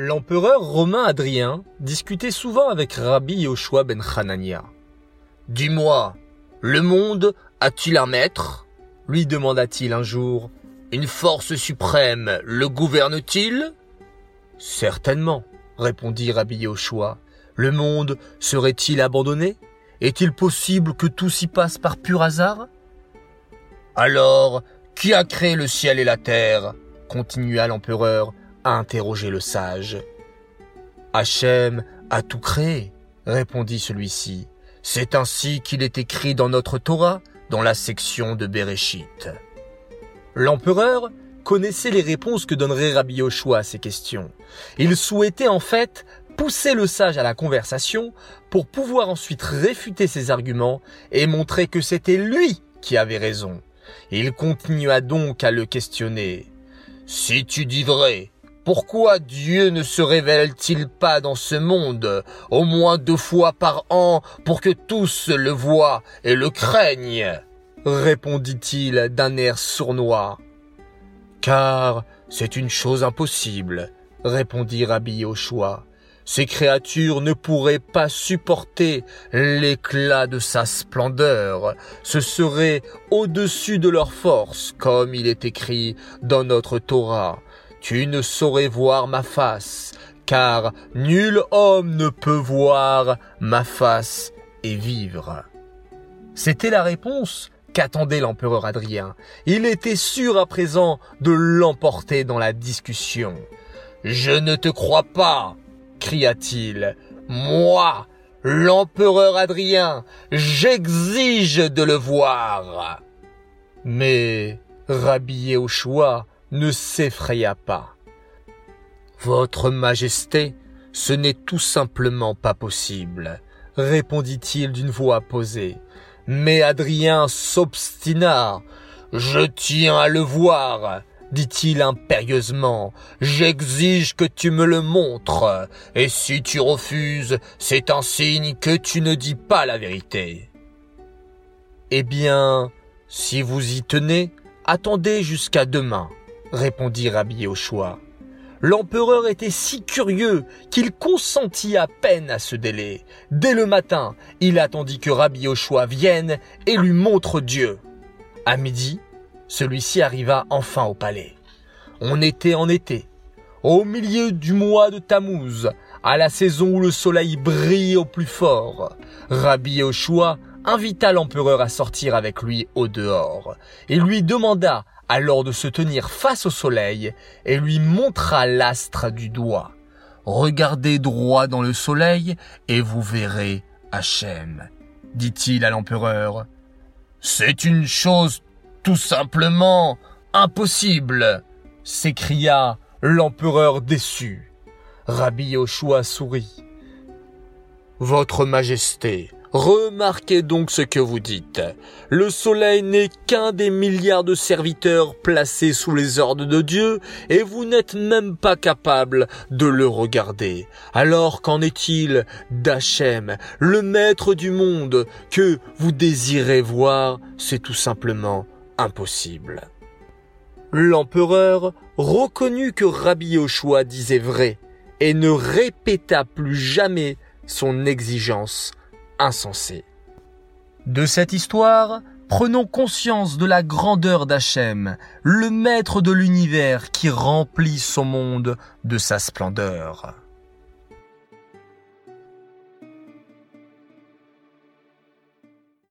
L'empereur romain Adrien discutait souvent avec Rabbi Yoshua ben Hanania. Dis-moi, le monde a-t-il un maître? lui demanda-t-il un jour. Une force suprême le gouverne-t-il? Certainement, répondit Rabbi Yoshua. Le monde serait-il abandonné? Est-il possible que tout s'y passe par pur hasard? Alors, qui a créé le ciel et la terre? continua l'empereur interroger le sage. Hachem a tout créé, répondit celui-ci. C'est ainsi qu'il est écrit dans notre Torah, dans la section de Bereshit. L'empereur connaissait les réponses que donnerait Rabbi Yoshua à ces questions. Il souhaitait en fait pousser le sage à la conversation pour pouvoir ensuite réfuter ses arguments et montrer que c'était lui qui avait raison. Il continua donc à le questionner. Si tu dis vrai, pourquoi Dieu ne se révèle-t-il pas dans ce monde au moins deux fois par an pour que tous le voient et le craignent répondit-il d'un air sournois. Car c'est une chose impossible, répondit Rabbi Yoshua. Ces créatures ne pourraient pas supporter l'éclat de sa splendeur. Ce serait au-dessus de leur force, comme il est écrit dans notre Torah. Tu ne saurais voir ma face, car nul homme ne peut voir ma face et vivre. C'était la réponse qu'attendait l'empereur Adrien. Il était sûr à présent de l'emporter dans la discussion. Je ne te crois pas, cria-t-il. Moi, l'empereur Adrien, j'exige de le voir. Mais Rabbi choix ne s'effraya pas. Votre Majesté, ce n'est tout simplement pas possible, répondit-il d'une voix posée. Mais Adrien s'obstina. Je tiens à le voir, dit-il impérieusement. J'exige que tu me le montres, et si tu refuses, c'est un signe que tu ne dis pas la vérité. Eh bien, si vous y tenez, attendez jusqu'à demain, répondit Rabbi Yoshua. L'empereur était si curieux qu'il consentit à peine à ce délai. Dès le matin, il attendit que Rabbi Yoshua vienne et lui montre Dieu. À midi, celui-ci arriva enfin au palais. On était en été, au milieu du mois de Tammuz, à la saison où le soleil brille au plus fort. Rabbi Yoshua invita l'empereur à sortir avec lui au dehors et lui demanda alors de se tenir face au soleil et lui montra l'astre du doigt. Regardez droit dans le soleil et vous verrez Hachem, dit-il à l'empereur. C'est une chose tout simplement impossible, s'écria l'empereur déçu. Rabbi Yoshua sourit. Votre Majesté, Remarquez donc ce que vous dites. Le soleil n'est qu'un des milliards de serviteurs placés sous les ordres de Dieu et vous n'êtes même pas capable de le regarder. Alors qu'en est-il d'Hachem, le maître du monde, que vous désirez voir? C'est tout simplement impossible. L'empereur reconnut que Rabbi Yoshua disait vrai et ne répéta plus jamais son exigence De cette histoire, prenons conscience de la grandeur d'Hachem, le maître de l'univers qui remplit son monde de sa splendeur.